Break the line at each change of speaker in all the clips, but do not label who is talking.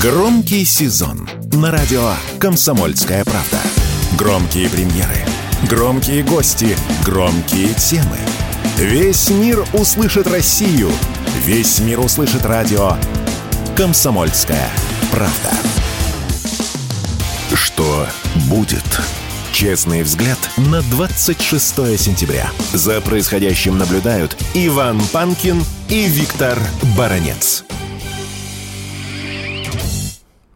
Громкий сезон на радио «Комсомольская правда». Громкие премьеры, громкие гости, громкие темы. Весь мир услышит Россию. Весь мир услышит радио «Комсомольская правда». Что будет? Честный взгляд на 26 сентября. За происходящим наблюдают Иван Панкин и Виктор Баранец.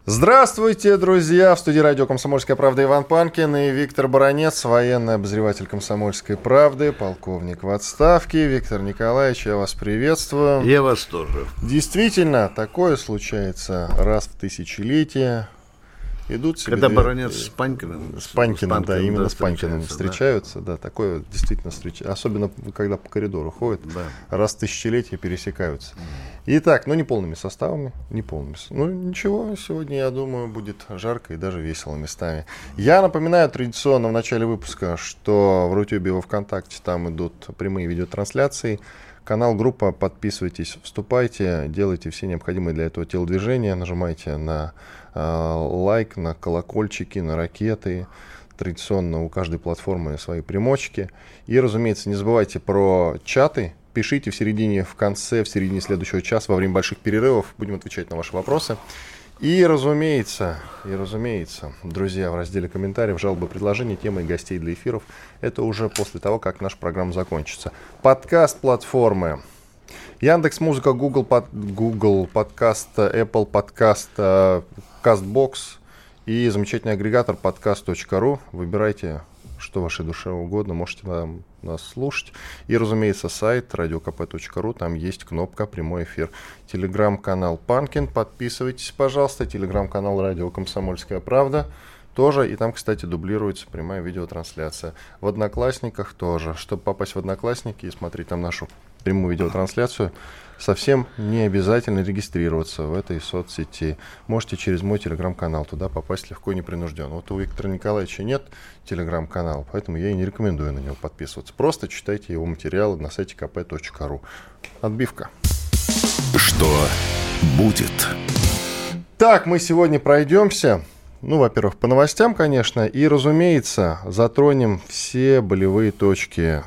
Здравствуйте, друзья! В студии радио «Комсомольская правда» Иван Панкин и Виктор Баранец, военный обозреватель «Комсомольской правды», полковник в отставке. Виктор Николаевич, я вас приветствую.
Я вас тоже.
Действительно, такое случается раз в тысячелетие. Идут себе
Когда баронец с Панькиным.
С Панькиным, да, именно с Панькиным
встречаются,
да. такое действительно встречается, особенно когда по коридору ходят,
Да.
раз в тысячелетие пересекаются. Итак, ну не полными составами, не полными. Ну ничего, сегодня, я думаю, будет жарко и даже весело местами. Я напоминаю традиционно в начале выпуска, что в Рутюбе и во Вконтакте там идут прямые видеотрансляции. Канал, группа, подписывайтесь, вступайте, делайте все необходимые для этого телодвижения, нажимайте на лайк, на колокольчики, на ракеты. Традиционно у каждой платформы свои примочки. И, разумеется, не забывайте про чаты. Пишите в середине, в конце, в середине следующего часа, во время больших перерывов. Будем отвечать на ваши вопросы. И, разумеется, и, разумеется, друзья, в разделе комментариев, жалобы, предложения, темы и гостей для эфиров. Это уже после того, как наша программа закончится. Подкаст платформы. Яндекс Музыка, Google, под, Google подкаст, Apple подкаст, Castbox и замечательный агрегатор подкаст.ру. Выбирайте, что вашей душе угодно, можете нам, нас слушать. И, разумеется, сайт radiokp.ru, там есть кнопка «Прямой эфир». Телеграм-канал Панкин, подписывайтесь, пожалуйста. Телеграм-канал «Радио Комсомольская правда» тоже. И там, кстати, дублируется прямая видеотрансляция. В Одноклассниках тоже. Чтобы попасть в Одноклассники и смотреть там нашу прямую видеотрансляцию, совсем не обязательно регистрироваться в этой соцсети. Можете через мой телеграм-канал туда попасть легко и непринужденно. Вот у Виктора Николаевича нет телеграм-канала, поэтому я и не рекомендую на него подписываться. Просто читайте его материалы на сайте kp.ru. Отбивка.
Что будет?
Так, мы сегодня пройдемся. Ну, во-первых, по новостям, конечно, и, разумеется, затронем все болевые точки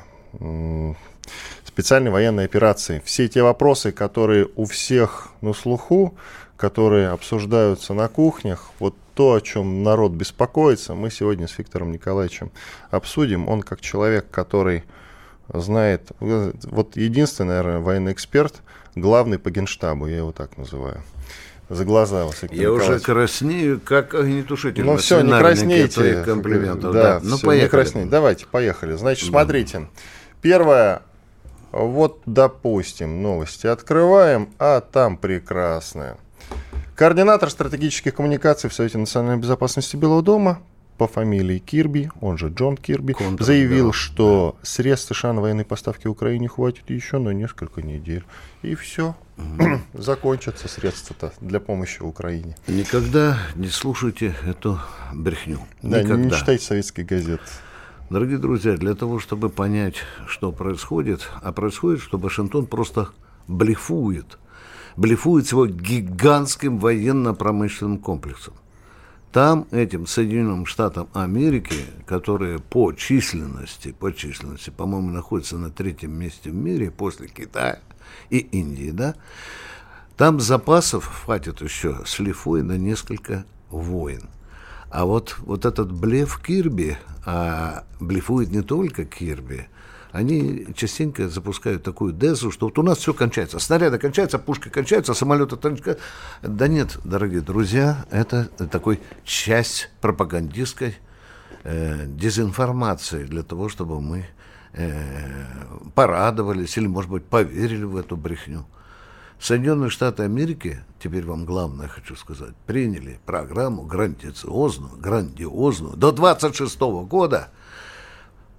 специальной военной операции. Все те вопросы, которые у всех на слуху, которые обсуждаются на кухнях, вот то, о чем народ беспокоится, мы сегодня с Виктором Николаевичем обсудим. Он как человек, который знает, вот единственный, наверное, военный эксперт, главный по генштабу, я его так называю. За глаза вас, Виктор
Я уже
Николаевич.
краснею, как огнетушитель.
Ну все, не краснейте.
комплиментов.
Да,
Да, ну
всё, не
поехали.
краснейте. Давайте, поехали. Значит, смотрите. Первое. Вот, допустим, новости открываем, а там прекрасное. Координатор стратегических коммуникаций в Совете национальной безопасности Белого дома по фамилии Кирби, он же Джон Кирби,
Контр,
заявил,
да.
что средств США на военной поставки Украине хватит еще на несколько недель. И все. Закончатся средства-то для помощи Украине.
Никогда не слушайте эту брехню.
Да, не- не
Никогда.
читайте советские газеты.
Дорогие друзья, для того, чтобы понять, что происходит, а происходит, что Вашингтон просто блефует. Блефует его гигантским военно-промышленным комплексом. Там этим Соединенным Штатам Америки, которые по численности, по численности, по-моему, находятся на третьем месте в мире после Китая и Индии, да, там запасов хватит еще с лифой на несколько войн. А вот, вот этот блеф Кирби, а блефует не только Кирби, они частенько запускают такую дезу, что вот у нас все кончается. Снаряды кончаются, пушки кончаются, самолеты кончаются. Да нет, дорогие друзья, это такой часть пропагандистской э, дезинформации для того, чтобы мы э, порадовались или, может быть, поверили в эту брехню. Соединенные Штаты Америки, теперь вам главное хочу сказать, приняли программу грандиозную, грандиозную до 26 года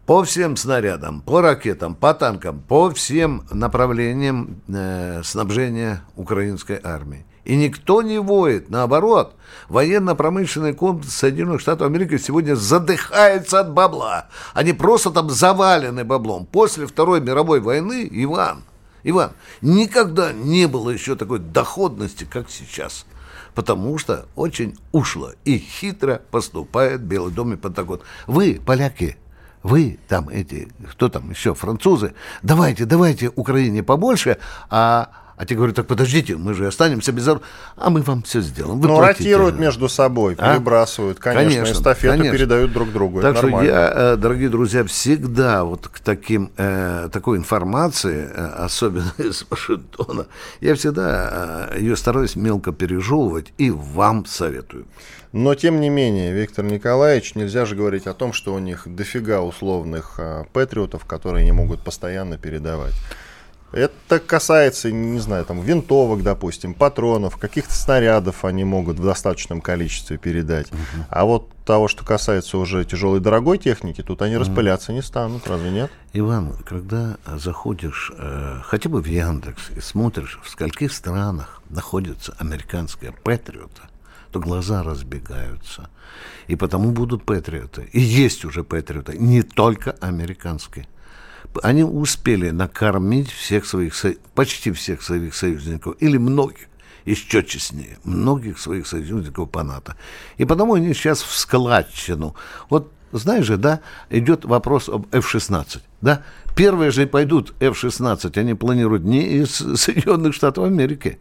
по всем снарядам, по ракетам, по танкам, по всем направлениям э, снабжения украинской армии. И никто не воет. Наоборот, военно-промышленный комплекс Соединенных Штатов Америки сегодня задыхается от бабла. Они просто там завалены баблом. После Второй мировой войны, Иван, Иван, никогда не было еще такой доходности, как сейчас. потому что очень ушло и хитро поступает Белый дом и Пентагон. Вы, поляки, вы там эти, кто там еще, французы, давайте, давайте Украине побольше, а а те говорят, так подождите, мы же останемся без оружия. А мы вам все сделаем.
Вы ну, ротируют между собой, а? перебрасывают, конечно, конечно эстафету конечно. передают друг другу.
Так что нормально. я, э, дорогие друзья, всегда вот к таким, э, такой информации, э, особенно из Вашингтона, я всегда ее стараюсь мелко пережевывать и вам советую.
Но, тем не менее, Виктор Николаевич, нельзя же говорить о том, что у них дофига условных патриотов, которые не могут постоянно передавать. Это касается, не знаю, там, винтовок, допустим, патронов, каких-то снарядов они могут в достаточном количестве передать. Uh-huh. А вот того, что касается уже тяжелой дорогой техники, тут они распыляться не станут, разве нет?
Иван, когда заходишь э, хотя бы в Яндекс и смотришь, в скольких странах находится американская Патриота, то глаза разбегаются. И потому будут Патриоты. И есть уже Патриоты, не только американские они успели накормить всех своих, почти всех своих союзников, или многих, еще честнее, многих своих союзников по НАТО. И потому они сейчас в складчину. Вот знаешь же, да, идет вопрос об F-16, да? Первые же пойдут F-16, они планируют не из Соединенных Штатов Америки.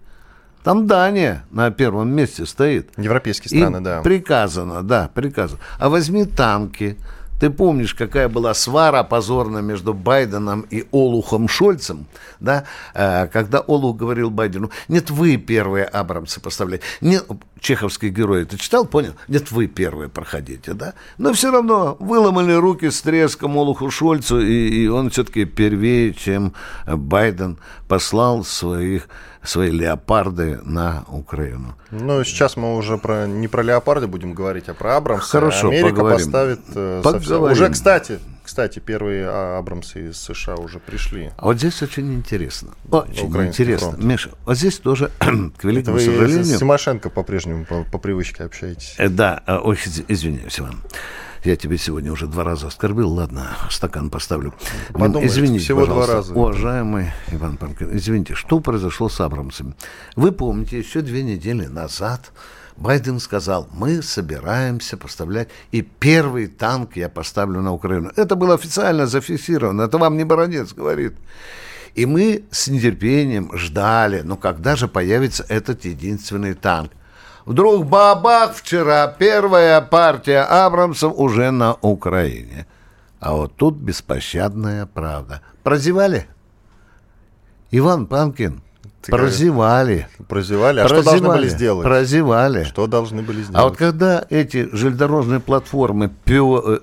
Там Дания на первом месте стоит.
Европейские страны,
Им
да.
Приказано, да, приказано. А возьми танки, ты помнишь, какая была свара позорная между Байденом и Олухом Шольцем, да, э, когда Олух говорил Байдену, нет, вы первые Абрамсы поставлять, нет, чеховский герой, ты читал, понял? Нет, вы первые проходите, да? Но все равно выломали руки с треском Олуху Шольцу, и, и он все-таки первее, чем Байден послал своих свои леопарды на Украину.
Ну, сейчас мы уже про, не про леопарды будем говорить, а про Абрамсы.
Хорошо,
Америка
поговорим.
поставит э, совсем... Уже, кстати, кстати, первые а, Абрамсы из США уже пришли.
А вот здесь очень интересно. Очень интересно. Фронт. Миша, вот здесь тоже, к великому Это вы сожалению...
с Тимошенко по-прежнему по, по привычке общаетесь.
Э, да, э, ой, извиняюсь, Иван. Я тебе сегодня уже два раза оскорбил. Ладно, стакан поставлю.
Подумаешь, извините, всего два раза.
Уважаемый Иван Панкин, извините, что произошло с Абрамсом? Вы помните, еще две недели назад Байден сказал, мы собираемся поставлять, и первый танк я поставлю на Украину. Это было официально зафиксировано, это вам не Баранец говорит. И мы с нетерпением ждали, ну когда же появится этот единственный танк. Вдруг бабах вчера первая партия Абрамсов уже на Украине. А вот тут беспощадная правда. Прозевали? Иван Панкин, Ты прозевали.
Прозевали? А прозевали, что должны были сделать?
Прозевали.
Что должны были сделать?
А вот когда эти железнодорожные платформы э,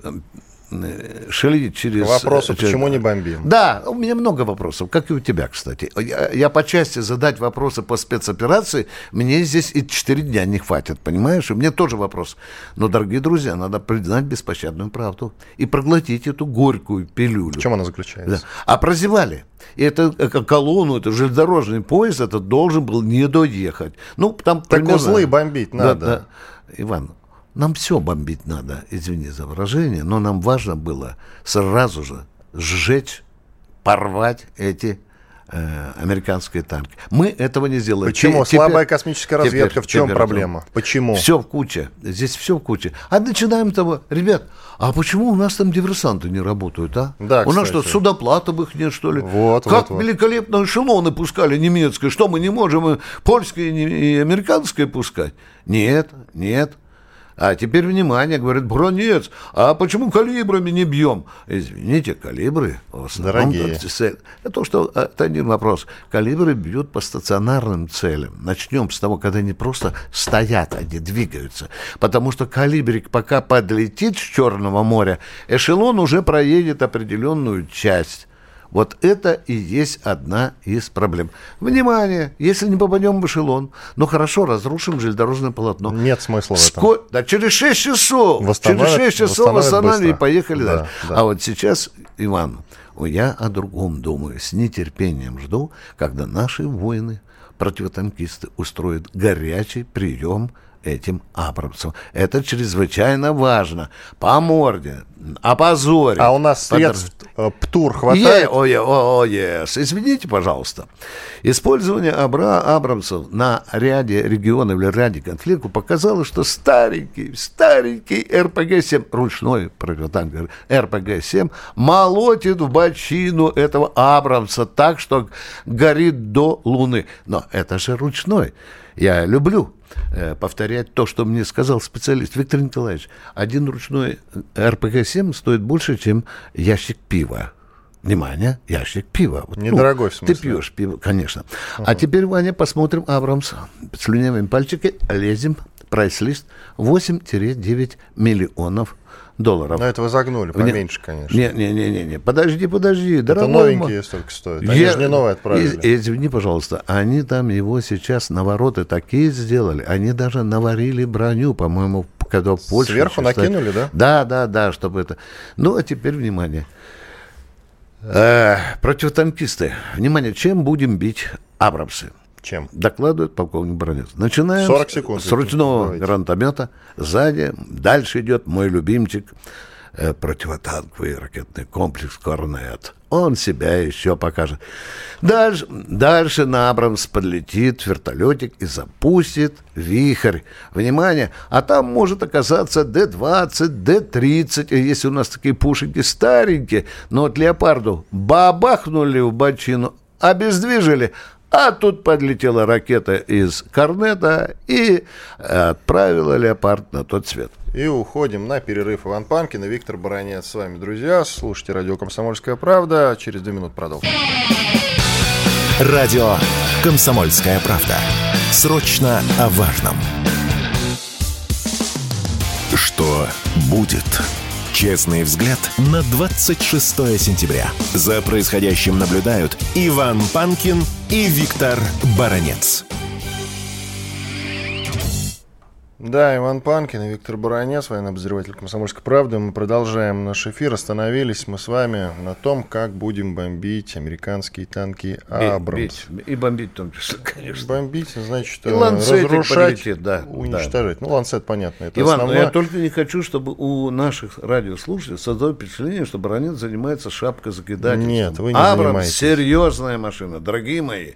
шли через...
К вопросу, через... почему не бомбим?
Да, у меня много вопросов, как и у тебя, кстати. Я, я по части задать вопросы по спецоперации, мне здесь и 4 дня не хватит, понимаешь? У меня тоже вопрос. Но, дорогие друзья, надо признать беспощадную правду и проглотить эту горькую пилюлю.
В чем она заключается? Да.
А прозевали. И это э, колонну, это железнодорожный поезд, это должен был не доехать. Ну, там
так примерно... узлы бомбить надо. Да, да.
Иван, нам все бомбить надо, извини за выражение, но нам важно было сразу же сжечь, порвать эти э, американские танки. Мы этого не сделали.
Почему? Теперь, Слабая космическая разведка. Теперь, в чем теперь, проблема? Почему?
Все в куче. Здесь все в куче. А начинаем того, ребят, а почему у нас там диверсанты не работают, а?
Да,
у нас что, судоплатов их нет, что ли?
Вот,
как
вот,
великолепно вот. эшелоны пускали немецкие. Что мы не можем и польские и американские пускать? Нет, нет. А теперь внимание, говорит, бронец, а почему калибрами не бьем? Извините, калибры
в основном... Дорогие.
Это то, что это один вопрос. Калибры бьют по стационарным целям. Начнем с того, когда они просто стоят, они двигаются. Потому что калибрик пока подлетит с Черного моря, эшелон уже проедет определенную часть. Вот это и есть одна из проблем. Внимание, если не попадем в эшелон, ну хорошо, разрушим железнодорожное полотно.
Нет смысла в этом.
Ско... Да через 6 часов, через 6 часов восстановили и поехали да, дальше. Да. А вот сейчас, Иван, я о другом думаю. С нетерпением жду, когда наши воины, противотанкисты, устроят горячий прием этим Абрамсом. Это чрезвычайно важно. По морде, опозорить.
А у нас средств э, ПТУР хватает?
О, е, о, yes. Извините, пожалуйста. Использование Абра Абрамсов на ряде регионов или ряде конфликтов показало, что старенький, старенький РПГ-7, ручной противотанк РПГ-7, молотит в бочину этого Абрамса так, что горит до Луны. Но это же ручной. Я люблю повторять то, что мне сказал специалист. Виктор Николаевич, один ручной РПГ-7 стоит больше, чем ящик пива. Внимание, ящик пива. Вот,
Недорогой,
ну,
в смысле?
Ты пьешь пиво, конечно. Uh-huh. А теперь, Ваня, посмотрим Абрамс. Слюнявыми пальчики лезем. Прайс-лист 8-9 миллионов долларов.
Но это вы загнули, поменьше, конечно.
Не-не-не, подожди, подожди.
Это
дорогой
новенькие
мой.
столько стоят. Они же не новые отправили.
Из- Извини, пожалуйста, они там его сейчас навороты такие сделали, они даже наварили броню, по-моему, когда в Польше...
Сверху
стоит.
накинули, да?
Да, да, да, чтобы это... Ну, а теперь внимание. Э, противотанкисты. Внимание, чем будем бить Абрамсы?
Чем?
Докладывает полковник Бронец. Начинаем
40
с-
секунд,
с ручного
давайте.
гранатомета. Сзади, дальше идет мой любимчик, э, противотанковый ракетный комплекс «Корнет». Он себя еще покажет. Дальше, дальше на Абрамс подлетит вертолетик и запустит вихрь. Внимание, а там может оказаться Д-20, Д-30, если у нас такие пушеньки старенькие, но вот леопарду бабахнули в бочину, обездвижили, а тут подлетела ракета из Корнета и отправила леопард на тот свет.
И уходим на перерыв. Иван Панкин и Виктор Баранец с вами, друзья. Слушайте радио «Комсомольская правда». Через две минуты продолжим.
Радио «Комсомольская правда». Срочно о важном. Что будет? Честный взгляд на 26 сентября. За происходящим наблюдают Иван Панкин и Виктор Баранец.
Да, Иван Панкин и Виктор Баранец, военный обозреватель «Комсомольской правды». Мы продолжаем наш эфир. Остановились мы с вами на том, как будем бомбить американские танки «Абрамс».
Бить, И бомбить в том числе, конечно.
Бомбить, значит,
И
разрушать,
полетит, да,
уничтожать. Ну, ланцет, понятно, это
Иван, но
основное.
я только не хочу, чтобы у наших радиослушателей создалось впечатление, что Баранец занимается шапкозакидательством.
Нет, вы не
Абрамс
занимаетесь.
серьезная машина, дорогие мои,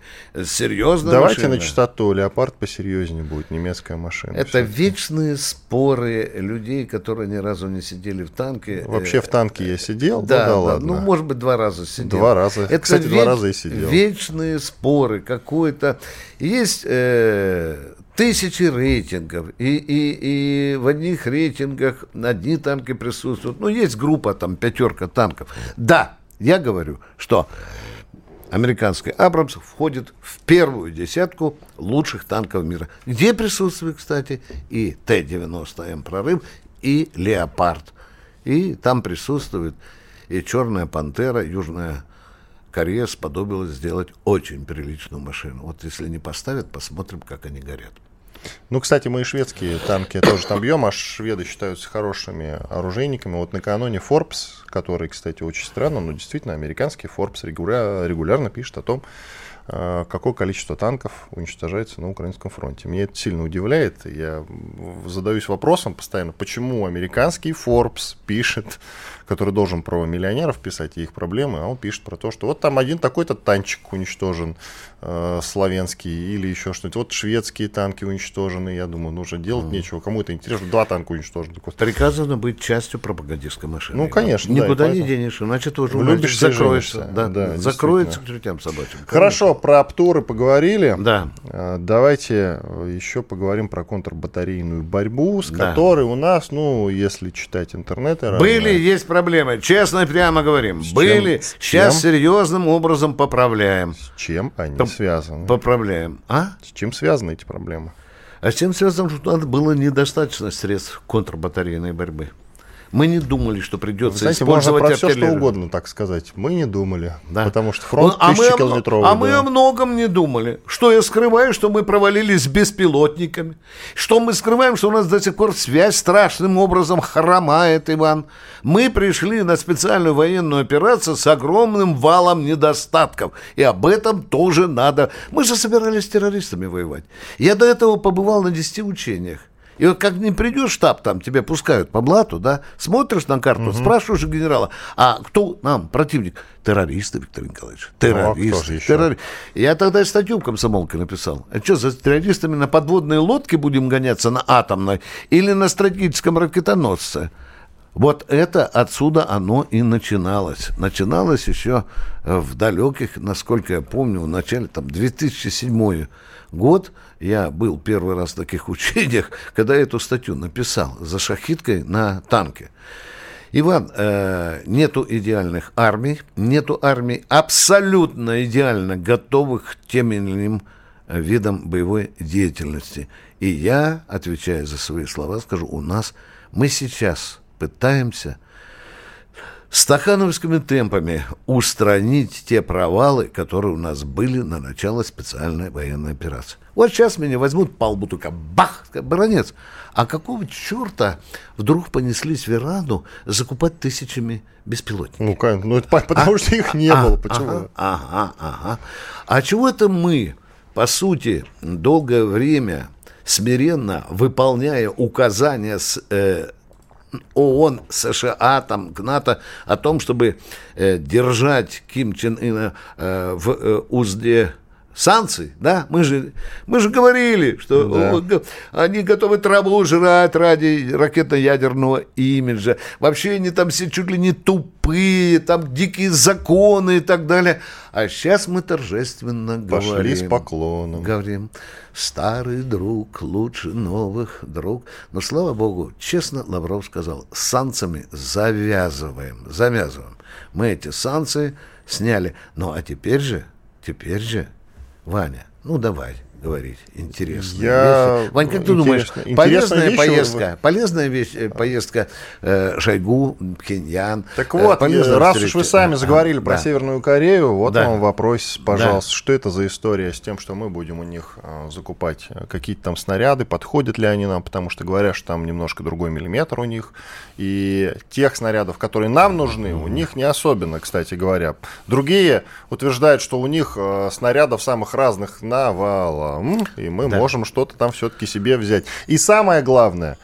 серьезная
Давайте
машина.
на чистоту. Леопард посерьезнее будет, немецкая машина.
Это. Вечные споры людей, которые ни разу не сидели в танке.
Вообще в танке я сидел,
Да,
да, да,
да,
ладно.
ну, может быть, два раза сидел.
Два раза. Кстати, два раза и сидел.
Вечные споры, какой-то... Есть э, тысячи рейтингов, и, и, и в одних рейтингах одни танки присутствуют. Ну, есть группа, там, пятерка танков. Да, я говорю, что американский Абрамс входит в первую десятку лучших танков мира. Где присутствует, кстати, и Т-90М прорыв, и Леопард. И там присутствует и Черная Пантера, Южная Корея сподобилась сделать очень приличную машину. Вот если не поставят, посмотрим, как они горят.
Ну, кстати, мы и шведские танки тоже там бьем, а шведы считаются хорошими оружейниками. Вот накануне Forbes, который, кстати, очень странно, но действительно американский Forbes регуля- регулярно пишет о том, э, какое количество танков уничтожается на украинском фронте. Меня это сильно удивляет. Я задаюсь вопросом постоянно, почему американский Forbes пишет, который должен про миллионеров писать и их проблемы, а он пишет про то, что вот там один такой-то танчик уничтожен, э, или еще что-нибудь. Вот шведские танки уничтожены. Я думаю, ну уже делать нечего. Кому это интересно? Два танка уничтожены.
Приказано быть частью пропагандистской машины.
Ну, конечно, да,
Никуда
и
не денешь, иначе журнальчик
и
закроется.
женишься.
Да,
Да,
закроется к чертям собачьим.
Хорошо, про Аптуры поговорили.
Да.
А, Давайте э, еще поговорим про контрбатарейную борьбу, с
Да.
которой у нас, ну, если читать интернеты...
Были,
разные-
есть проблемы. Честно прямо говорим.
С
Были.
чем?
Сейчас серьезным образом поправляем.
С чем они
Там-
связаны?
Поправляем. А?
С чем связаны эти проблемы?
А с чем связано, что надо было недостаточно средств контрбатарейной борьбы. Мы не думали, что
Вы
придется
знаете, можно
использовать
про все что угодно так сказать. Мы не думали.
Да.
Потому что фронт
Ну, а мы о-
тысячекилометровый.
А мы
да.
о многом не думали. Что я скрываю, что мы провалились с беспилотниками. Что мы скрываем, что у нас до сих пор связь страшным образом хромает, Иван. Мы пришли на специальную военную операцию с огромным валом недостатков. И об этом тоже надо. Мы же собирались с террористами воевать. Я до этого побывал на 10 учениях. И вот как не придешь в штаб, там тебя пускают по блату, да, смотришь на карту, угу. спрашиваешь у генерала, а кто нам противник? Террористы, Виктор Николаевич, террористы. Ну, а террори... Я тогда статью в комсомолке написал. А что, за террористами на подводной лодке будем гоняться на атомной или на стратегическом ракетоносце? Вот это отсюда оно и начиналось. Начиналось еще в далеких, насколько я помню, в начале там 2007 год я был первый раз в таких учениях, когда эту статью написал за шахиткой на танке. Иван, э, нету идеальных армий, нету армий абсолютно идеально готовых к тем или иным видам боевой деятельности. И я, отвечая за свои слова, скажу, у нас мы сейчас пытаемся стахановскими темпами устранить те провалы, которые у нас были на начало специальной военной операции. Вот сейчас меня возьмут по лбу, только бах, баронец. А какого черта вдруг понеслись в Ирану закупать тысячами беспилотников?
Ну, как? Ну, это потому а? что их не а, было. Почему?
Ага, ага, ага. А чего это мы, по сути, долгое время смиренно выполняя указания с э, ООН, США, там, НАТО о том, чтобы э, держать Ким Чен Ына э, в э, узде санкций, да, мы же, мы же говорили, что да. они готовы траву жрать ради ракетно-ядерного имиджа. Вообще они там все чуть ли не тупые, там дикие законы и так далее. А сейчас мы торжественно
Пошли
говорим.
с поклоном.
Говорим, старый друг лучше новых друг. Но, слава богу, честно Лавров сказал, с санкциями завязываем, завязываем. Мы эти санкции сняли. Ну, а теперь же, теперь же Ваня, ну давай говорить интересно.
Я...
Вань, как ты думаешь, полезная вещь поездка, вы... полезная вещь, э, поездка э, Шойгу, Пхеньян.
Так вот, э, раз уж вы сами заговорили а, про да. Северную Корею, вот да. вам вопрос, пожалуйста, да. что это за история с тем, что мы будем у них э, закупать какие-то там снаряды, подходят ли они нам, потому что говорят, что там немножко другой миллиметр у них, и тех снарядов, которые нам нужны, mm-hmm. у них не особенно, кстати говоря. Другие утверждают, что у них э, снарядов самых разных навалом и мы да. можем что-то там все-таки себе взять. И самое главное,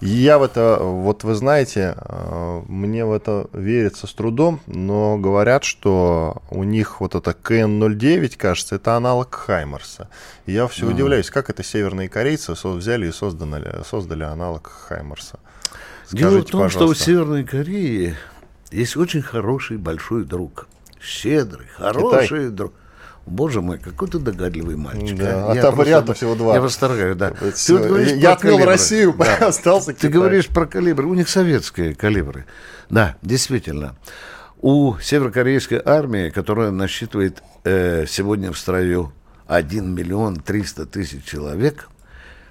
я в это, вот вы знаете, э, мне в это верится с трудом, но говорят, что у них вот это КН-09, кажется, это аналог Хаймарса. я все ага. удивляюсь, как это северные корейцы взяли и создали, создали аналог Хаймарса.
Скажите, Дело в том, пожалуйста. что у Северной Кореи есть очень хороший большой друг. Щедрый, хороший Китай. друг. Боже мой, какой ты догадливый мальчик.
Да, а, а там вариантов всего два.
Я восторгаю, да.
Ты вот говоришь я отмел Россию, да. остался
Китай. Ты говоришь про калибры. У них советские калибры. Да, действительно. У северокорейской армии, которая насчитывает э, сегодня в строю 1 миллион 300 тысяч человек,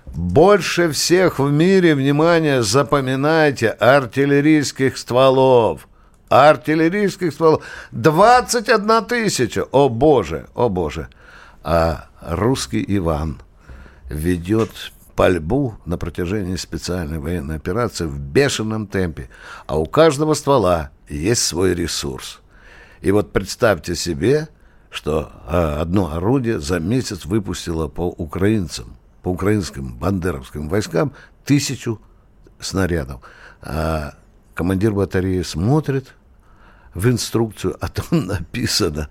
больше всех в мире, внимание, запоминайте, артиллерийских стволов – артиллерийских стволов 21 тысяча. О боже, о боже. А русский Иван ведет пальбу на протяжении специальной военной операции в бешеном темпе. А у каждого ствола есть свой ресурс. И вот представьте себе, что а, одно орудие за месяц выпустило по украинцам, по украинским бандеровским войскам тысячу снарядов. А командир батареи смотрит в инструкцию, а там написано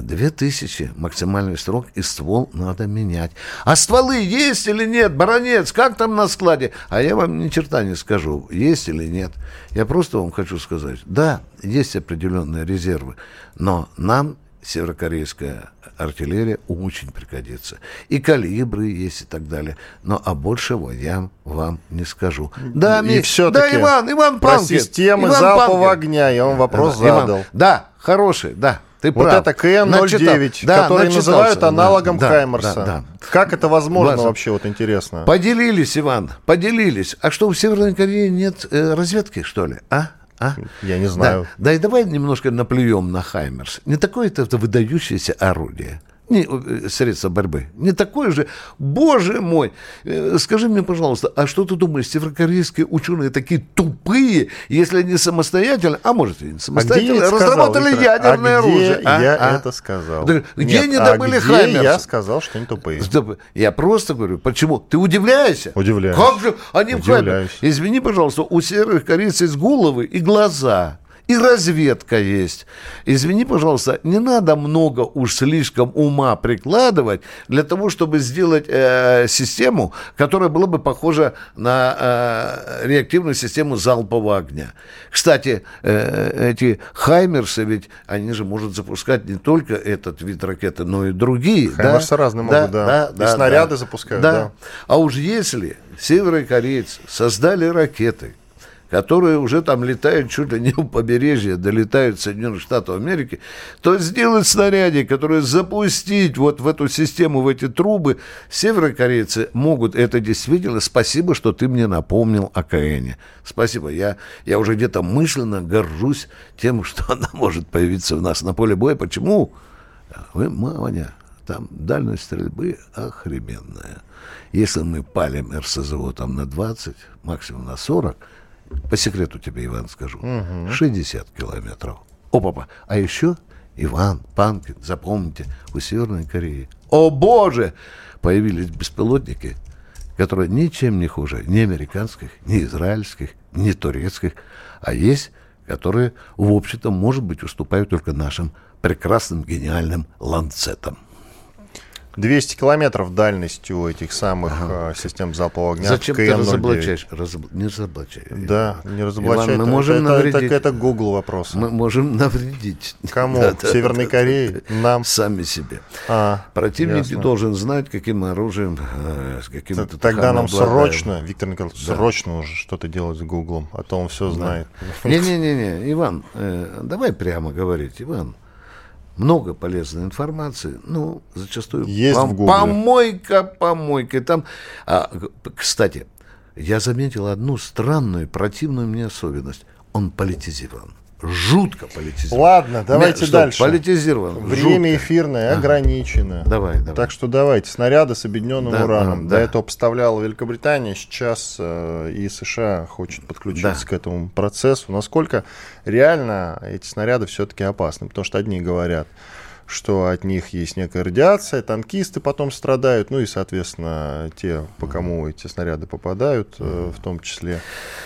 две тысячи максимальный срок, и ствол надо менять. А стволы есть или нет, баронец, как там на складе? А я вам ни черта не скажу, есть или нет. Я просто вам хочу сказать, да, есть определенные резервы, но нам северокорейская артиллерия очень пригодится. И калибры есть и так далее. Но а большего я вам не скажу.
Да, и Мик, все да, Иван, Иван Панкин. системы Иван залпового Панкин. огня я вам вопрос да, задал. Иван,
да, хороший, да. Ты
вот
прав.
это КН-09, да, который называют аналогом да, Хаймерса. Да, да. Как это возможно Власов. вообще, вот интересно?
Поделились, Иван, поделились. А что, у Северной Кореи нет э, разведки, что ли? А? А?
Я не знаю.
Да, да и давай немножко наплюем на Хаймерс. Не такое это, это выдающееся орудие. Не, э, средство борьбы. Не такое же. Боже мой! Э, скажи мне, пожалуйста, а что ты думаешь, северокорейские ученые такие тупые, если они самостоятельно, а может и не самостоятельно,
а
разработали
сказал,
ядерное
а
оружие?
Где я
а?
это сказал.
Где
Нет,
они
а
добыли
где
Хаймерс?
я сказал, что они тупые.
Я просто говорю, почему? Ты удивляешься?
Удивляюсь.
Как же они в
Удивляюсь.
Хаймерс? Извини, пожалуйста, у серых корейцев есть головы и глаза. И разведка есть. Извини, пожалуйста, не надо много уж слишком ума прикладывать для того, чтобы сделать э, систему, которая была бы похожа на э, реактивную систему залпового огня. Кстати, э, эти Хаймерсы, ведь они же могут запускать не только этот вид ракеты, но и другие.
Хаймерсы
да?
разные могут, да. И снаряды запускают, да.
А уж если северные корейцы создали ракеты, которые уже там летают чуть ли не у побережья, долетают Соединенных Штатов Америки, то сделать снаряде, которые запустить вот в эту систему, в эти трубы, северокорейцы могут. Это действительно спасибо, что ты мне напомнил о КНе. Спасибо. Я, я уже где-то мысленно горжусь тем, что она может появиться у нас на поле боя. Почему? Вы, Маня, там дальность стрельбы охрененная. Если мы палим РСЗО там на 20, максимум на 40, по секрету тебе, Иван, скажу, 60 километров. О, папа, а еще Иван, Панкин, запомните, у Северной Кореи, о боже, появились беспилотники, которые ничем не хуже ни американских, ни израильских, ни турецких, а есть, которые, в общем-то, может быть, уступают только нашим прекрасным, гениальным ланцетам.
200 километров дальность у этих самых ага. систем залпового огня.
Зачем ты разоблачаешь? Разоб... Не разоблачай.
Да, не разоблачай.
Иван, мы можем
это,
навредить.
Это, это Google вопрос.
Мы можем навредить.
Кому? Да, Северной
да,
Корее? Нам?
Сами себе.
А,
Противник
ясно.
должен знать, каким оружием, э, с каким
Т- Тогда нам срочно, Виктор Николаевич, да. срочно уже что-то делать с Гуглом, а то он все знает.
Не-не-не, Иван, э, давай прямо говорить, Иван много полезной информации, ну, зачастую
Есть
пом-
в Гугле.
помойка, помойка. Там, а, кстати, я заметил одну странную, противную мне особенность. Он политизирован. Жутко политизирован.
Ладно, давайте
Нет,
дальше.
Политизирован.
Время
жутко.
эфирное ограничено.
Давай, давай.
Так что давайте. Снаряды с объединенным
Да,
ураном.
а,
До
да.
этого поставляла Великобритания, сейчас э, и США хочет подключиться
Да.
к этому процессу. Насколько реально эти снаряды все-таки опасны? Потому что одни говорят, что от них есть некая радиация, танкисты потом страдают, ну и, соответственно, те, по кому эти снаряды попадают, э, в том числе.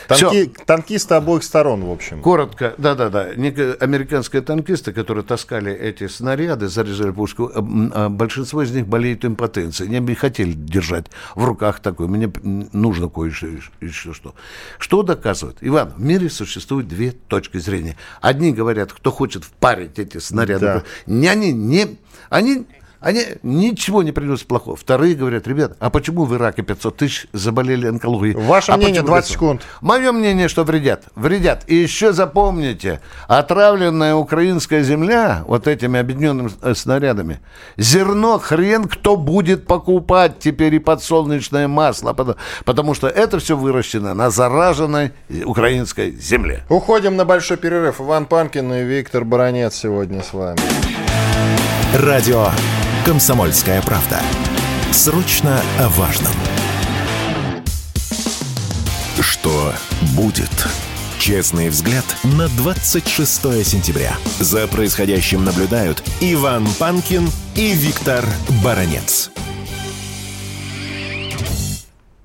Танки, танкисты обоих сторон, в общем.
Коротко, да-да-да. Американские танкисты, которые таскали эти снаряды, заряжали пушку, э, а большинство из них болеют импотенцией. Они бы хотели держать в руках такой. Мне нужно кое-что что. Что доказывает? Иван, в мире существует две точки зрения. Одни говорят, кто хочет впарить эти снаряды.
Да.
Не, они не... Они, они ничего не приносят плохого. Вторые говорят, ребят, а почему в Ираке 500 тысяч заболели онкологией?
Ваше
А
мнение,
почему
20
500?
секунд.
Мое мнение, что вредят. Вредят. И еще запомните, отравленная украинская земля вот этими объединенными э, снарядами, зерно хрен кто будет покупать теперь и подсолнечное масло, потому, потому что это все выращено на зараженной украинской земле.
Уходим на большой перерыв. Иван Панкин и Виктор Баранец сегодня с вами.
Радио «Комсомольская правда». Срочно о важном. Что будет? Честный взгляд на 26 сентября. За происходящим наблюдают Иван Панкин и Виктор Баранец.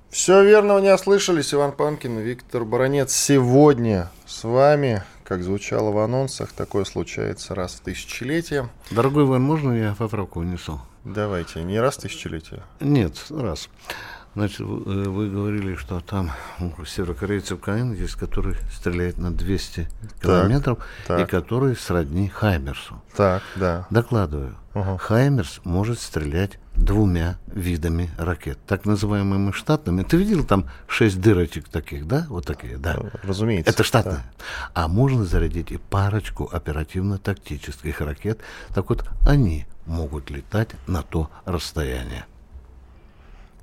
Все верно, вы не ослышались. Иван Панкин Виктор Баранец сегодня с вами. Как звучало в анонсах, такое случается раз в тысячелетие.
Дорогой Иван, можно я поправку внесу?
Давайте, не раз в тысячелетие.
Нет, раз. Значит, вы, э, вы говорили, что там у северокорейцев КН есть, который стреляет на 200 километров
так.
и который сродни Хаймерсу.
Так, да.
Докладываю.
Ага.
Хаймерс может стрелять двумя видами ракет, так называемыми штатными. Ты видел там шесть дырочек таких, да? Вот такие, да.
Разумеется.
Это штатные. А можно зарядить и парочку оперативно-тактических ракет. Так вот, они могут летать на то расстояние.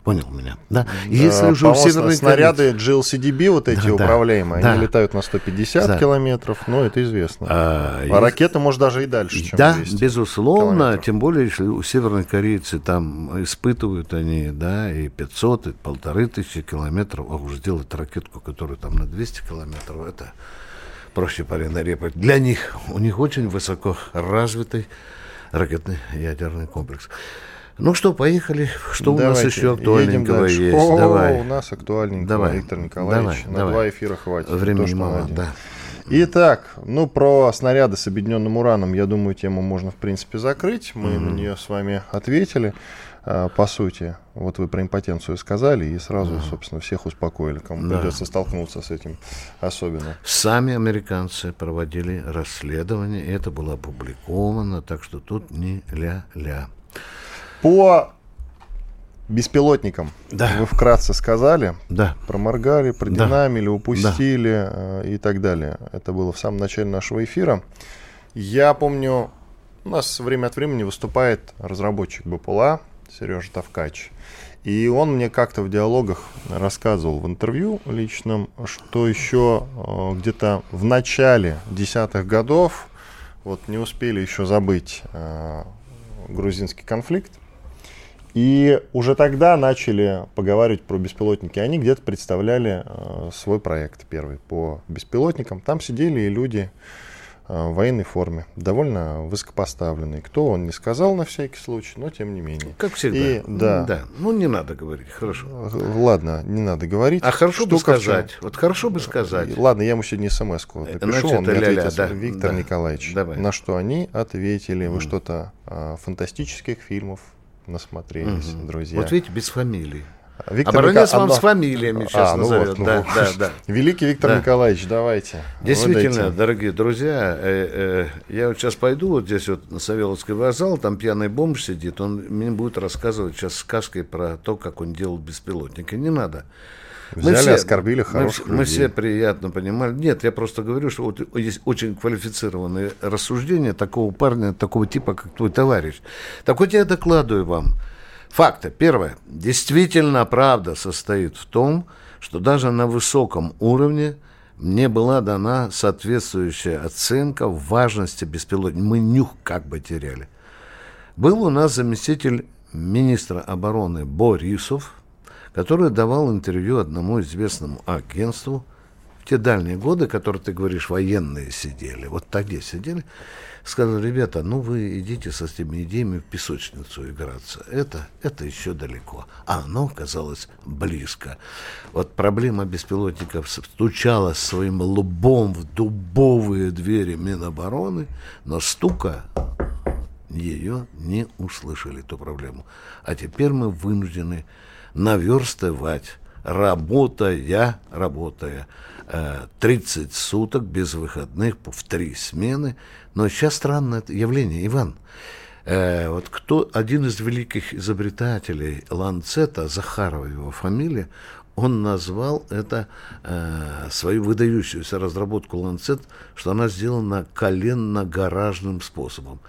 Понял меня, да?
Если уже в Северной снаряды GLCDB вот эти да, управляемые, да, они да. летают на 150 да. километров, но это известно. А, а ракеты, может, даже и дальше, чем
Да, безусловно, километров. тем более, если у северной корейцы там испытывают они, да, и 500, и полторы тысячи километров, а уж сделать ракетку, которая там на 200 километров, это проще парень нарепать. Для них, у них очень высоко развитый ракетный ядерный комплекс. Ну что, поехали. Что давайте, у нас еще актуальненького есть?
О, давай. У нас актуальненького, давай. Виктор Николаевич. Давай, На давай. два эфира хватит.
Времени мало, да.
Итак, ну про снаряды с объединенным ураном, я думаю, тему можно в принципе закрыть. Мы mm-hmm. на нее с вами ответили. А, по сути, вот вы про импотенцию сказали, и сразу, mm-hmm. собственно, всех успокоили, кому да. придется столкнуться с этим особенно.
Сами американцы проводили расследование, и это было опубликовано, так что тут не ля-ля.
По беспилотникам да. вы вкратце сказали,
да.
проморгали, продинамили, да. упустили да. и так далее. Это было в самом начале нашего эфира. Я помню, у нас время от времени выступает разработчик БПЛА Сережа Тавкач. И он мне как-то в диалогах рассказывал в интервью личном, что еще э, где-то в начале десятых годов, вот не успели еще забыть э, грузинский конфликт, и уже тогда начали поговаривать про беспилотники. Они где-то представляли э, свой проект первый по беспилотникам. Там сидели и люди э, в военной форме, довольно высокопоставленные. Кто он не сказал на всякий случай, но тем не менее.
Как всегда. И,
да.
да. Ну, не надо говорить, хорошо.
Ладно, не надо говорить.
А хорошо Что бы сказать. Вот хорошо бы сказать.
Ладно, я ему сегодня смс-ку напишу, он мне ответил, да. Виктор да. Николаевич. Давай. На что они ответили, вы mm. что-то а, фантастических фильмов насмотрелись, угу. друзья.
Вот видите, без фамилии. Виктор Оборонец Ника... вам с фамилиями сейчас а, ну назовет. Вот, ну, да, да, да.
Великий Виктор да. Николаевич, давайте.
Действительно, выдайте. дорогие друзья, э, э, я вот сейчас пойду вот здесь вот на Савеловский вокзал, там пьяный бомж сидит, он мне будет рассказывать сейчас сказкой про то, как он делал беспилотники. Не надо.
Взяли, мы все, оскорбили хороших
мы, людей. Мы все приятно понимали. Нет, я просто говорю, что вот есть очень квалифицированные рассуждения такого парня, такого типа, как твой товарищ. Так вот я докладываю вам. Факты. Первое. Действительно правда состоит в том, что даже на высоком уровне мне была дана соответствующая оценка важности беспилотника. Мы нюх как бы теряли. Был у нас заместитель министра обороны Борисов, который давал интервью одному известному агентству в те дальние годы, которые, ты говоришь, военные сидели, вот тогда сидели, сказал, ребята, ну вы идите со этими идеями в песочницу играться. Это, это еще далеко. А оно оказалось близко. Вот проблема беспилотников стучала своим лбом в дубовые двери Минобороны, но стука ее не услышали, эту проблему. А теперь мы вынуждены наверстывать, работая, работая 30 э, суток без выходных в три смены. Но сейчас странное явление, Иван. Э, вот кто один из великих изобретателей Ланцета, Захарова его фамилия, он назвал это э, свою выдающуюся разработку Ланцет, что она сделана коленно-гаражным способом.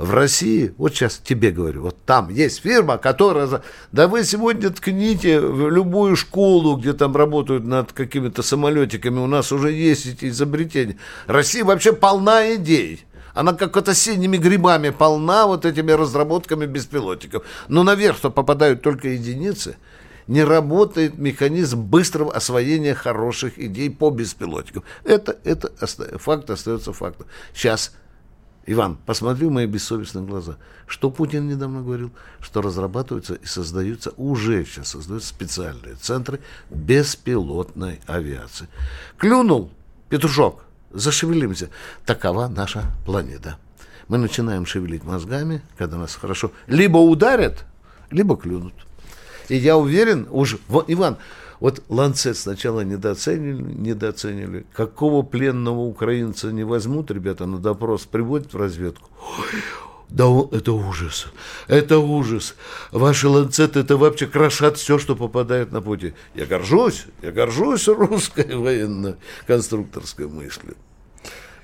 В России, вот сейчас тебе говорю, вот там есть фирма, которая... Да вы сегодня ткните в любую школу, где там работают над какими-то самолетиками, у нас уже есть эти изобретения. Россия вообще полна идей. Она как то осенними грибами полна вот этими разработками беспилотников. Но наверх-то попадают только единицы. Не работает механизм быстрого освоения хороших идей по беспилотникам. Это, это факт остается фактом. Сейчас Иван, посмотри в мои бессовестные глаза. Что Путин недавно говорил? Что разрабатываются и создаются, уже сейчас создаются специальные центры беспилотной авиации. Клюнул петушок, зашевелимся. Такова наша планета. Мы начинаем шевелить мозгами, когда нас хорошо либо ударят, либо клюнут. И я уверен, уже, Иван, вот Ланцет сначала недооценили, недооценили. Какого пленного украинца не возьмут, ребята, на допрос, приводят в разведку. да это ужас, это ужас. Ваши ланцеты это вообще крошат все, что попадает на пути. Я горжусь, я горжусь русской военно-конструкторской мыслью.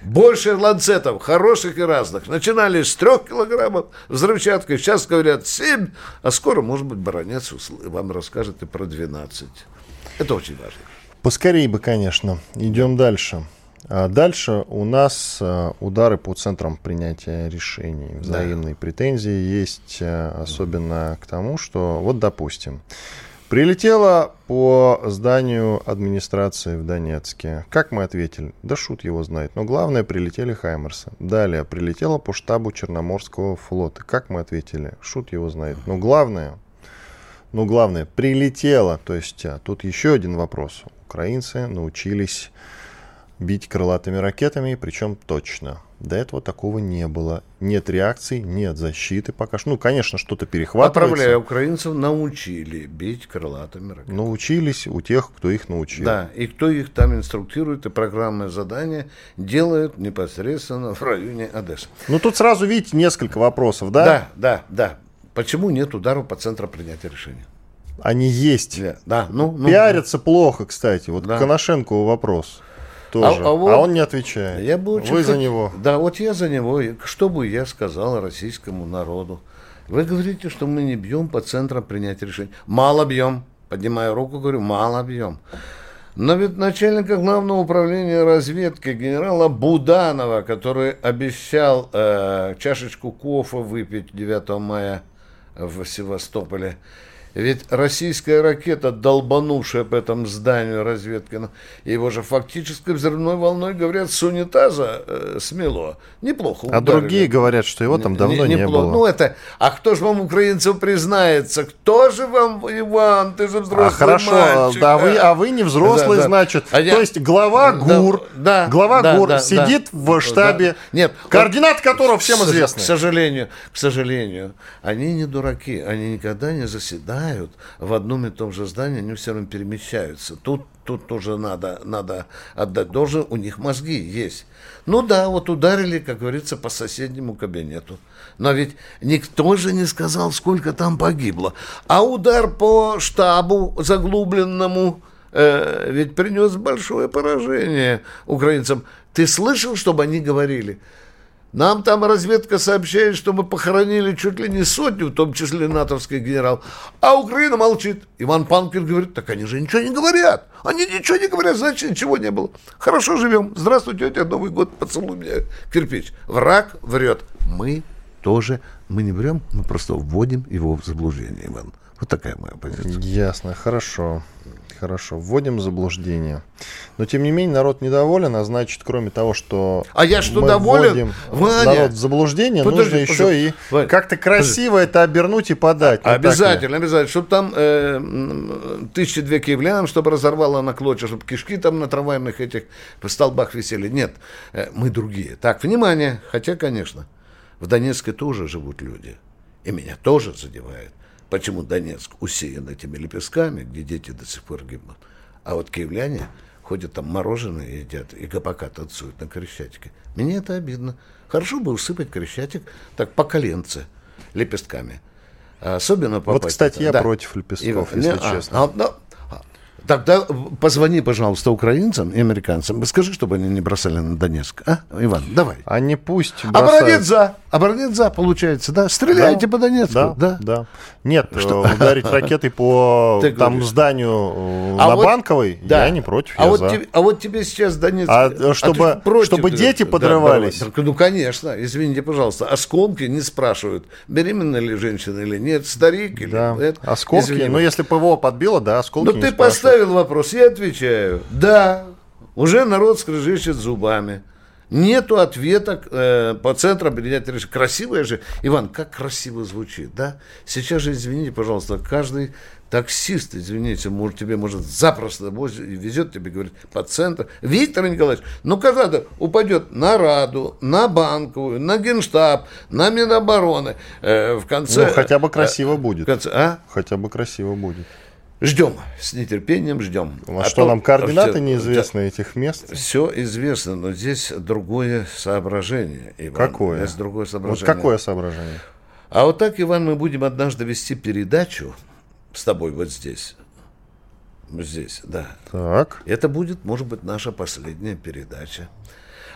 Больше ланцетов, хороших и разных. Начинали с трех килограммов взрывчаткой, сейчас говорят 7, а скоро, может быть, баронец вам расскажет и про 12. Это очень важно.
Поскорей бы, конечно. Идем дальше. А дальше у нас а, удары по центрам принятия решений. Взаимные да. претензии есть, а, особенно к тому, что, вот, допустим, Прилетела по зданию администрации в Донецке. Как мы ответили? Да шут его знает. Но главное, прилетели Хаймерсы. Далее, прилетела по штабу Черноморского флота. Как мы ответили? Шут его знает. Но главное, ну главное, прилетела. То есть, а, тут еще один вопрос. Украинцы научились бить крылатыми ракетами, причем точно. До этого такого не было. Нет реакций, нет защиты пока что. Ну, конечно, что-то перехватывается.
Отправляя украинцев, научили бить крылатыми ракетами.
Научились у тех, кто их научил.
Да, и кто их там инструктирует, и программное задание делают непосредственно в районе Одессы.
Ну, тут сразу, видите, несколько вопросов, да?
Да, да, да. Почему нет ударов по центру принятия решения?
Они есть.
Да, ну, ну,
Пиарятся ну. плохо, кстати. Вот да. Коношенкову вопрос тоже. А, а, вот, а он не отвечает.
Я бы
очень Вы за него.
Да, вот я за него. Что бы я сказал российскому народу? Вы говорите, что мы не бьем по центрам принятия решений. Мало бьем. Поднимаю руку, говорю, мало бьем. Но ведь начальника главного управления разведки генерала Буданова, который обещал э, чашечку кофе выпить 9 мая в Севастополе, ведь российская ракета, долбанувшая по этому зданию разведки, ну, его же фактически взрывной волной, говорят, с унитаза э, смело. Неплохо
ударили. А другие говорят, что его там давно не, не, не было.
Ну это, а кто же вам, украинцев, признается? Кто же вам, Иван, ты же взрослый а
хорошо,
мальчик.
Да, а вы, а вы не взрослый, да, да. значит. А я... То есть глава ГУР, да, глава да, ГУР да, сидит да, в штабе, да. Нет, координаты которого всем известны.
К сожалению, к сожалению, они не дураки, они никогда не заседают знают, в одном и том же здании они все равно перемещаются. Тут, тут тоже надо, надо отдать должен, у них мозги есть. Ну да, вот ударили, как говорится, по соседнему кабинету. Но ведь никто же не сказал, сколько там погибло. А удар по штабу заглубленному э, ведь принес большое поражение украинцам. Ты слышал, чтобы они говорили? Нам там разведка сообщает, что мы похоронили чуть ли не сотню, в том числе натовский генерал. А Украина молчит. Иван Панкин говорит, так они же ничего не говорят. Они ничего не говорят, значит, ничего не было. Хорошо живем. Здравствуйте, тетя, Новый год, поцелуй меня кирпич. Враг врет. Мы тоже, мы не врем, мы просто вводим его в заблуждение, Иван. Вот такая моя позиция.
Ясно, хорошо. Хорошо, вводим заблуждение. Но тем не менее народ недоволен, а значит, кроме того, что
а я что мы доволен? вводим
Ваня, народ в заблуждение, подожди, нужно подожди, еще подожди, и как-то красиво подожди. это обернуть и подать.
А, обязательно, обязательно, чтобы там э, тысячи две киевлян, чтобы разорвало на клочья, чтобы кишки там на трамвайных этих столбах висели. Нет, э, мы другие. Так, внимание, хотя, конечно, в Донецке тоже живут люди, и меня тоже задевает. Почему Донецк усеян этими лепестками, где дети до сих пор гибнут, а вот киевляне ходят там мороженое едят и гопака танцуют на Крещатике. Мне это обидно. Хорошо бы усыпать Крещатик так по коленце лепестками. А особенно попасть...
Вот, кстати, я да. против лепестков, и, если не, честно. А, а,
Тогда позвони, пожалуйста, украинцам и американцам. Скажи, чтобы они не бросали на Донецк. А, Иван, давай.
Они пусть
бросают. Оборонит за. Оборонит за, получается, да? Стреляйте да, по Донецку.
Да, да. да. Нет, что? Э, ударить ракетой по там зданию э, а на вот, Банковой, да. я не против,
а вот, тебе, а вот тебе сейчас Донецк...
А чтобы, а против, чтобы дети подрывались? Да,
ну, конечно, извините, пожалуйста. Осколки не спрашивают, беременна ли женщина или нет, старик или...
Да, это, осколки, извини. ну, если ПВО подбило, да, осколки
Ну, ты поставил вопрос, я отвечаю. Да, уже народ скрежещет зубами. Нету ответа э, по центру принятия решения. Красивое же, Иван, как красиво звучит, да? Сейчас же, извините, пожалуйста, каждый таксист, извините, может, тебе может запросто везет тебе, говорит, по центру. Виктор Николаевич, ну когда-то упадет на Раду, на Банковую, на Генштаб, на Минобороны. Э, в конце...
Ну, хотя бы красиво э, будет.
Конце, а?
Хотя бы красиво будет.
Ждем, с нетерпением ждем.
А, а что то, нам координаты все, неизвестны этих мест?
Все известно, но здесь другое соображение. Иван.
Какое?
Здесь другое соображение.
Вот какое соображение?
А вот так, Иван, мы будем однажды вести передачу с тобой вот здесь. Здесь, да.
Так.
Это будет, может быть, наша последняя передача.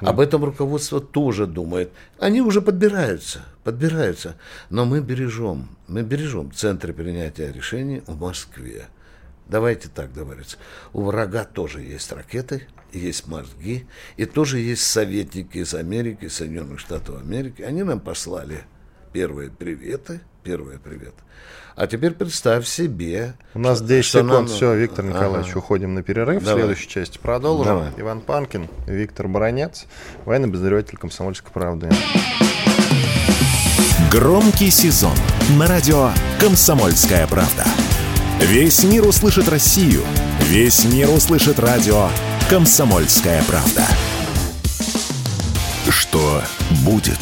Об этом руководство тоже думает. Они уже подбираются, подбираются. Но мы бережем, мы бережем центры принятия решений в Москве. Давайте так договориться. У врага тоже есть ракеты, есть мозги, и тоже есть советники из Америки, Соединенных Штатов Америки. Они нам послали первые приветы, первые приветы. А теперь представь себе.
У нас 10 секунд. Нам... Все, Виктор Николаевич, ага. уходим на перерыв. Давай. В следующей части продолжим. Давай. Иван Панкин, Виктор Баранец, военный обозреватель комсомольской правды.
Громкий сезон на радио «Комсомольская правда». Весь мир услышит Россию. Весь мир услышит радио «Комсомольская правда». Что будет?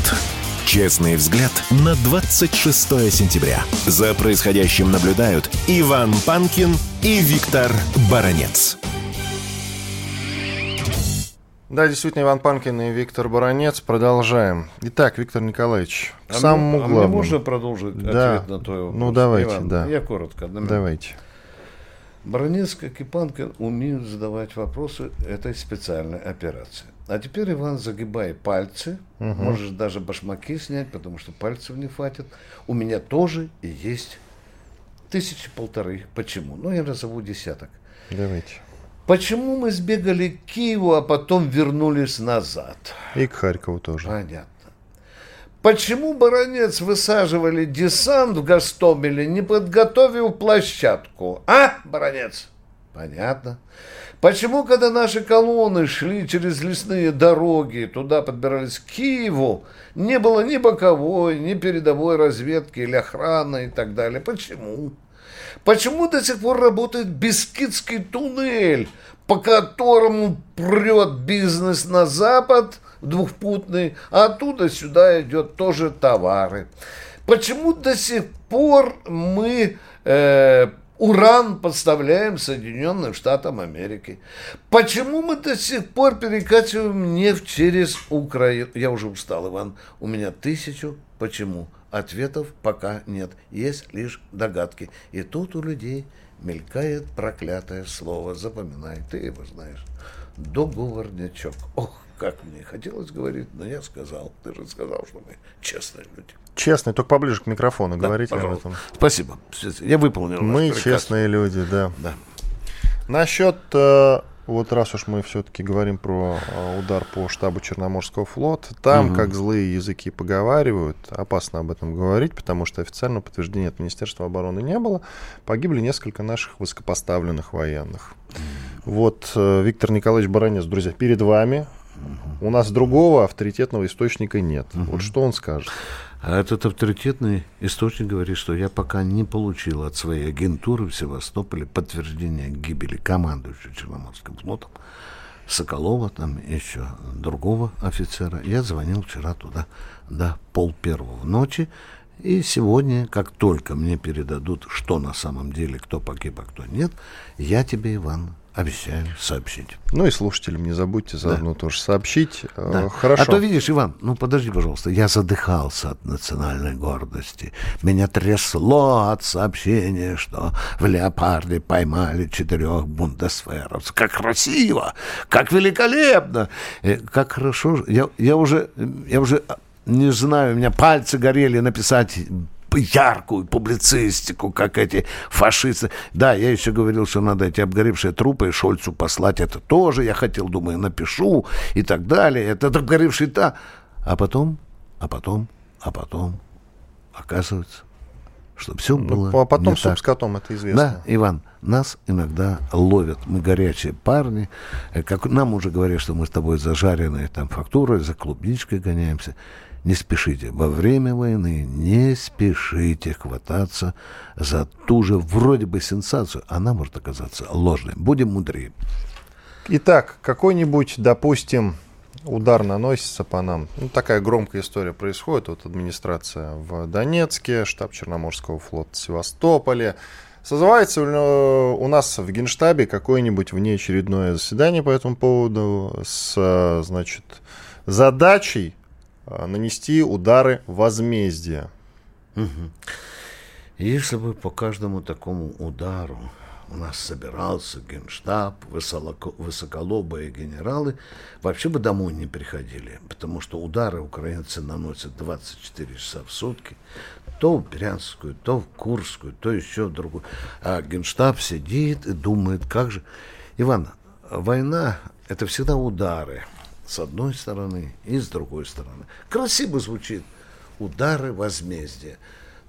Честный взгляд на 26 сентября. За происходящим наблюдают Иван Панкин и Виктор Баранец.
Да, действительно, Иван Панкин и Виктор Баранец. Продолжаем. Итак, Виктор Николаевич, к а самому мне, главному. А мне
можно продолжить
да.
ответ на твой вопрос?
Ну, давайте,
Иван,
да.
Я коротко.
Давайте.
Баранец, как и Панкин, умеют задавать вопросы этой специальной операции. А теперь, Иван, загибай пальцы. Угу. Можешь даже башмаки снять, потому что пальцев не хватит. У меня тоже есть тысячи полторы. Почему? Ну, я назову десяток.
Давайте.
Почему мы сбегали к Киеву, а потом вернулись назад?
И к Харькову тоже.
Понятно. Почему, баронец, высаживали десант в Гастомеле, не подготовив площадку? А, баронец? Понятно. Почему, когда наши колонны шли через лесные дороги, туда подбирались к Киеву, не было ни боковой, ни передовой разведки или охраны и так далее? Почему? Почему до сих пор работает Бескидский туннель, по которому прет бизнес на запад, двухпутный, а оттуда сюда идет тоже товары? Почему до сих пор мы э, уран поставляем Соединенным Штатам Америки. Почему мы до сих пор перекачиваем нефть через Украину? Я уже устал, Иван. У меня тысячу. Почему? Ответов пока нет. Есть лишь догадки. И тут у людей мелькает проклятое слово. Запоминай, ты его знаешь. Договорнячок. Ох, как мне хотелось говорить, но я сказал. Ты же сказал, что мы честные люди.
Честные, только поближе к микрофону да, говорите пожалуйста. об этом.
Спасибо. Я выполнил.
Мы честные люди, да.
да.
Насчет, э, вот раз уж мы все-таки говорим про э, удар по штабу Черноморского флота, там, угу. как злые языки поговаривают, опасно об этом говорить, потому что официального подтверждения от Министерства обороны не было. Погибли несколько наших высокопоставленных военных. Угу. Вот э, Виктор Николаевич Баранец, друзья, перед вами у нас другого авторитетного источника нет. Угу. Вот что он скажет?
А этот авторитетный источник говорит, что я пока не получил от своей агентуры в Севастополе подтверждения гибели командующего Черноморским флотом Соколова, там еще другого офицера. Я звонил вчера туда до пол первого ночи. И сегодня, как только мне передадут, что на самом деле, кто погиб, а кто нет, я тебе, Иван, Обещаю сообщить.
Ну и слушателям не забудьте заодно да. тоже сообщить.
Э, да. Хорошо. А то видишь, Иван, ну подожди, пожалуйста, я задыхался от национальной гордости. Меня трясло от сообщения, что в Леопарде поймали четырех бундесферовцев. Как красиво, как великолепно, э, как хорошо. Я, я уже, я уже не знаю, у меня пальцы горели написать яркую публицистику, как эти фашисты. Да, я еще говорил, что надо эти обгоревшие трупы Шольцу послать. Это тоже я хотел, думаю, напишу и так далее. Это обгоревший та. А потом, а потом, а потом, оказывается, что все ну, было
ну, а потом
не
суп
так.
с котом, это известно.
Да, Иван, нас иногда ловят. Мы горячие парни. Э, как нам уже говорят, что мы с тобой зажаренные там фактурой, за клубничкой гоняемся не спешите, во время войны не спешите хвататься за ту же вроде бы сенсацию. Она может оказаться ложной. Будем мудрее.
Итак, какой-нибудь, допустим, удар наносится по нам. Ну, такая громкая история происходит. Вот администрация в Донецке, штаб Черноморского флота в Севастополе. Созывается у нас в Генштабе какое-нибудь внеочередное заседание по этому поводу с, значит, задачей нанести удары возмездия.
Угу. Если бы по каждому такому удару у нас собирался генштаб, высоко, высоколобые генералы, вообще бы домой не приходили, потому что удары украинцы наносят 24 часа в сутки, то в Брянскую, то в Курскую, то еще в другую. А генштаб сидит и думает, как же... Иван, война – это всегда удары с одной стороны и с другой стороны. Красиво звучит удары возмездия.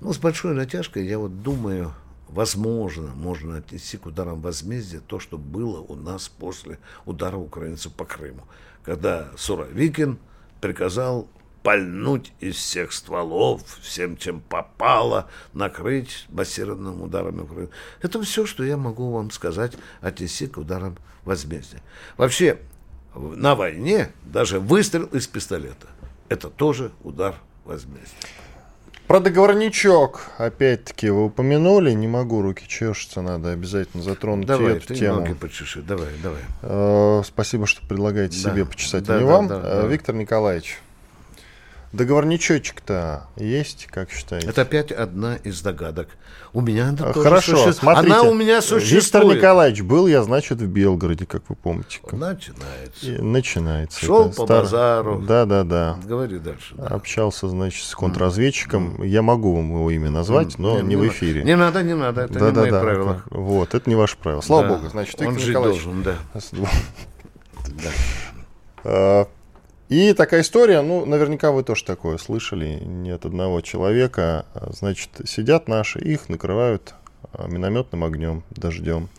Но с большой натяжкой я вот думаю, возможно, можно отнести к ударам возмездия то, что было у нас после удара украинцев по Крыму, когда Суровикин приказал пальнуть из всех стволов, всем, чем попало, накрыть массированным ударами Украины. Это все, что я могу вам сказать, отнести к ударам возмездия. Вообще, на войне даже выстрел из пистолета – это тоже удар возмездия.
Про договорничок, опять-таки, вы упомянули, не могу, руки чешутся, надо обязательно затронуть
давай,
эту
ты
тему.
ноги почеши, давай, давай.
Э, спасибо, что предлагаете
Да.
себе почесать,
Да,
а не
да,
вам.
да,
Э,
да.
Виктор Николаевич, договорничочек-то есть, как считаете?
Это опять одна из догадок. У меня она тоже
Хорошо,
существует.
смотрите.
Она у меня
Виктор
существует.
Николаевич, был я, значит, в Белгороде, как вы помните.
Начинается.
И начинается.
Шел
это
по
стар-
базару.
Да, да, да.
Говори дальше. да.
Общался, значит, с контрразведчиком. Я могу вам его имя назвать, но не, в
на-
эфире.
Не надо, не надо, это
да,
не
да,
мои
да.
правила.
Вот, это не ваше правило. Слава
Да.
богу, значит,
Он
Виктор
жить
Николаевич.
должен, да. Да.
И такая история, ну, наверняка вы тоже такое слышали, не от одного человека. Значит, сидят наши, их накрывают а, минометным огнем, дождем.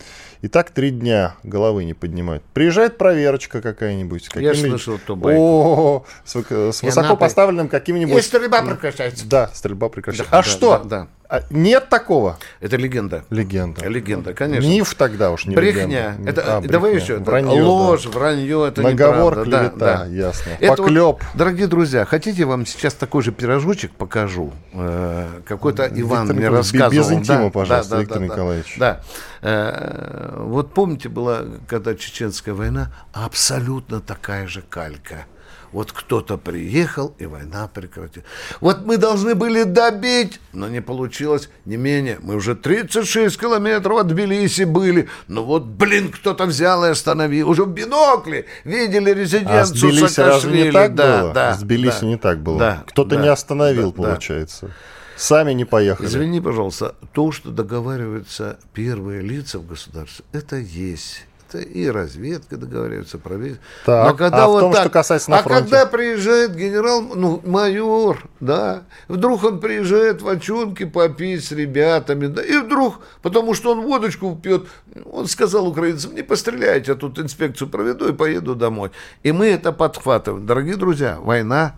И так три дня головы не поднимают. Приезжает проверочка какая-нибудь. с
Я слышал эту байку.
О, с, высоко- с высоко
она-
поставленным каким-нибудь...
И стрельба прекращается.
Да, стрельба прекращается.
Да,
а
да,
что?
да, да.
А нет такого?
Это легенда.
Легенда.
Легенда, конечно.
Миф тогда уж не
Брехня.
легенда.
Это,
А,
давай
брехня.
еще. это
Вранье, да.
ложь, вранье, это
Наговор,
неправда. Да,
клевета,
да.
ясно.
Это вот,
Поклеп.
дорогие друзья, хотите, я вам сейчас такой же пирожочек покажу? Э, Какой-то Иван
Виктор
мне рассказывал.
без интима,
Да,
пожалуйста,
да, да,
Виктор
да,
Николаевич.
Да. Э, Вот помните, была, когда Чеченская война, абсолютно такая же калька. Вот кто-то приехал, и война прекратилась. Вот мы должны были добить, но не получилось не менее. Мы уже 36 километров от Тбилиси были. Но вот, блин, кто-то взял и остановил. Уже в бинокле видели
А
резиденцию
с Тбилиси разве не так
Да,
было?
да,
с Тбилиси
да.
не так было.
Да,
Кто-то
да,
не остановил,
да, да.
Сами не поехали.
Извини, пожалуйста, то, что договариваются первые лица в государстве, это есть. Это и разведка договаривается, правительство.
Так, а в том, что касается на
а
фронте?
когда приезжает генерал, ну, майор, да, вдруг он приезжает в очунке попить с ребятами, да, и вдруг, потому что он водочку пьет, он сказал украинцам, не постреляйте, я тут инспекцию проведу и поеду домой. И мы это подхватываем. Дорогие друзья, война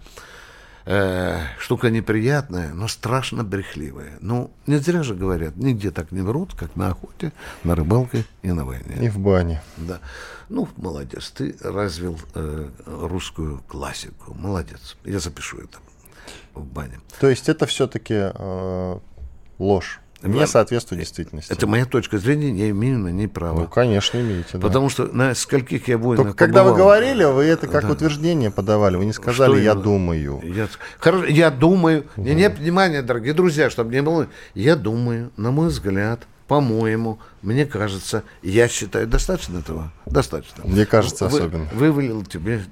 э, штука неприятная, но страшно брехливая. Ну, не зря же говорят, нигде так не врут, как на охоте, на рыбалке и на войне.
И в бане.
Да. Ну, молодец, ты развил э, русскую классику. Молодец. Я запишу это в бане.
То есть это все-таки ложь. Не соответствует действительности.
Это моя точка зрения, я имею на ней
Ну,
право.
конечно, имеете. да.
Потому что на скольких я войнах
Только когда вы
побывал.
говорили, вы это как
Да.
утверждение подавали. Вы не сказали,
Что
я
именно?
думаю.
Я, Хорошо, я думаю, не, не, внимание, дорогие друзья, чтобы не было, я думаю, на мой взгляд, по-моему, мне кажется, я считаю, достаточно этого? Достаточно.
Мне кажется,
Вы-
особенно.
Вывалил тебе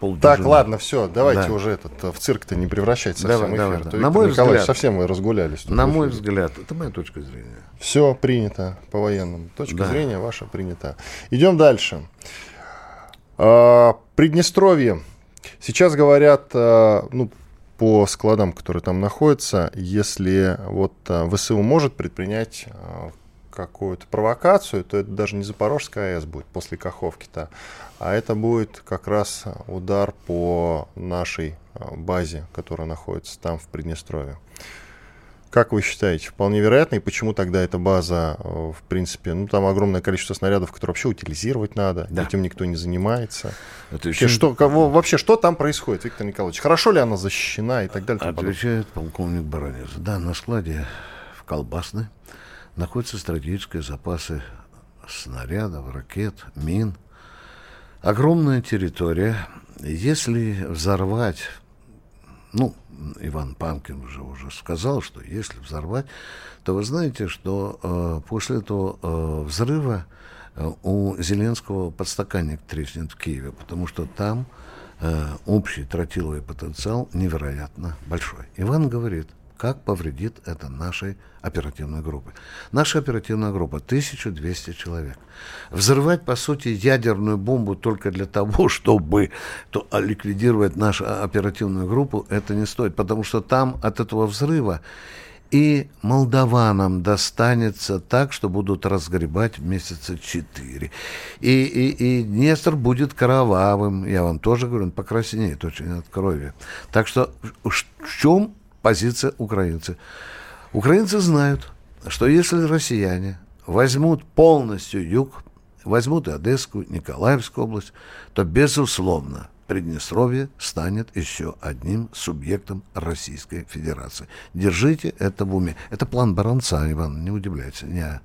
полдюжины.
Так, ладно, все, давайте
Да.
уже этот э, в цирк-то не превращать совсем
Давай,
эфир.
давай, да. На мой
Николаевич,
взгляд-
совсем вы разгулялись.
На мой взгляд, это моя точка зрения.
Все принято по военному. Точка
Да.
зрения ваша принята. Идем дальше. А, Приднестровье. Сейчас говорят, а, ну, по складам, которые там находятся, если вот а, ВСУ может предпринять какую-то провокацию, то это даже не Запорожская АЭС будет после Каховки-то, а это будет как раз удар по нашей а, базе, которая находится там, в Приднестровье. Как вы считаете, вполне вероятно, и почему тогда эта база, э, в принципе, ну там огромное количество снарядов, которые вообще утилизировать надо,
Да.
этим никто не занимается.
Еще
что, кого, вообще, что там происходит, Виктор Николаевич? Хорошо ли она защищена и так далее? и тому подобное?
Отвечает полковник Баранец. Да, на складе в Колбасной находятся стратегические запасы снарядов, ракет, мин. Огромная территория. Если взорвать ну, Иван Панкин уже уже сказал, что если взорвать, то вы знаете, что э, после этого э, взрыва э, у Зеленского подстаканник треснет в Киеве, потому что там э, общий тротиловый потенциал невероятно большой. Иван говорит, как повредит это нашей оперативной группе. Наша оперативная группа 1200 человек. Взрывать, по сути, ядерную бомбу только для того, чтобы то, а, ликвидировать нашу оперативную группу, это не стоит, потому что там от этого взрыва и молдаванам достанется так, что будут разгребать месяца четыре. И, и, и Днестр будет кровавым, я вам тоже говорю, он покраснеет очень от крови. Так что в чем позиция украинцев. Украинцы знают, что если россияне возьмут полностью юг, возьмут и Одесскую, Николаевскую область, то, безусловно, Приднестровье станет еще одним субъектом Российской Федерации. Держите это в уме. Это план Баранца, Иван, не удивляйтесь. Не,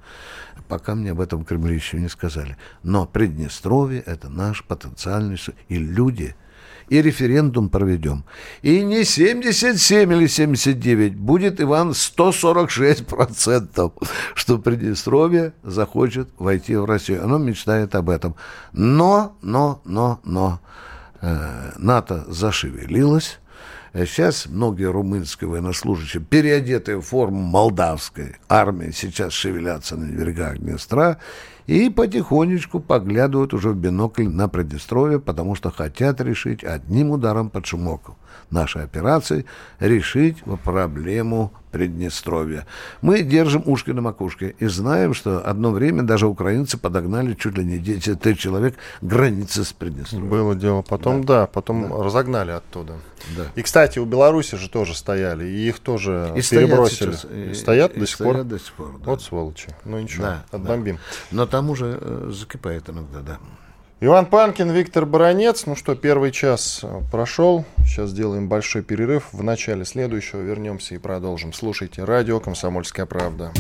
пока мне об этом в Кремле еще не сказали. Но Приднестровье – это наш потенциальный... И люди – и референдум проведем. И не 77 или 79, будет, Иван, 146 процентов, что Приднестровье захочет войти в Россию. Оно мечтает об этом. Но, но, но, но, э, НАТО зашевелилось, Сейчас многие румынские военнослужащие, переодетые в форму молдавской армии, сейчас шевелятся на берегах Днестра и потихонечку поглядывают уже в бинокль на Приднестровье, потому что хотят решить одним ударом под шумок нашей операции решить проблему Приднестровья. Мы держим ушки на макушке и знаем, что одно время даже украинцы подогнали чуть ли не 10 тысяч человек границы с Приднестровьем.
Было дело. Потом, да, да потом да. разогнали оттуда. Да. И, кстати, у Беларуси же тоже стояли, и их тоже и перебросили. Стоят, сейчас, и, стоят и, до сих стоят пор?
до сих пор, да.
Вот сволочи. Ну ничего, да, отбомбим.
Да. Но там уже э, закипает иногда, да.
Иван Панкин, Виктор Баранец. Ну что, первый час э, прошел. Сейчас сделаем большой перерыв. В начале следующего вернемся и продолжим. Слушайте радио «Комсомольская правда».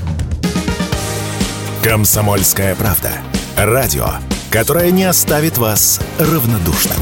«Комсомольская правда». Радио, которое не оставит вас равнодушным.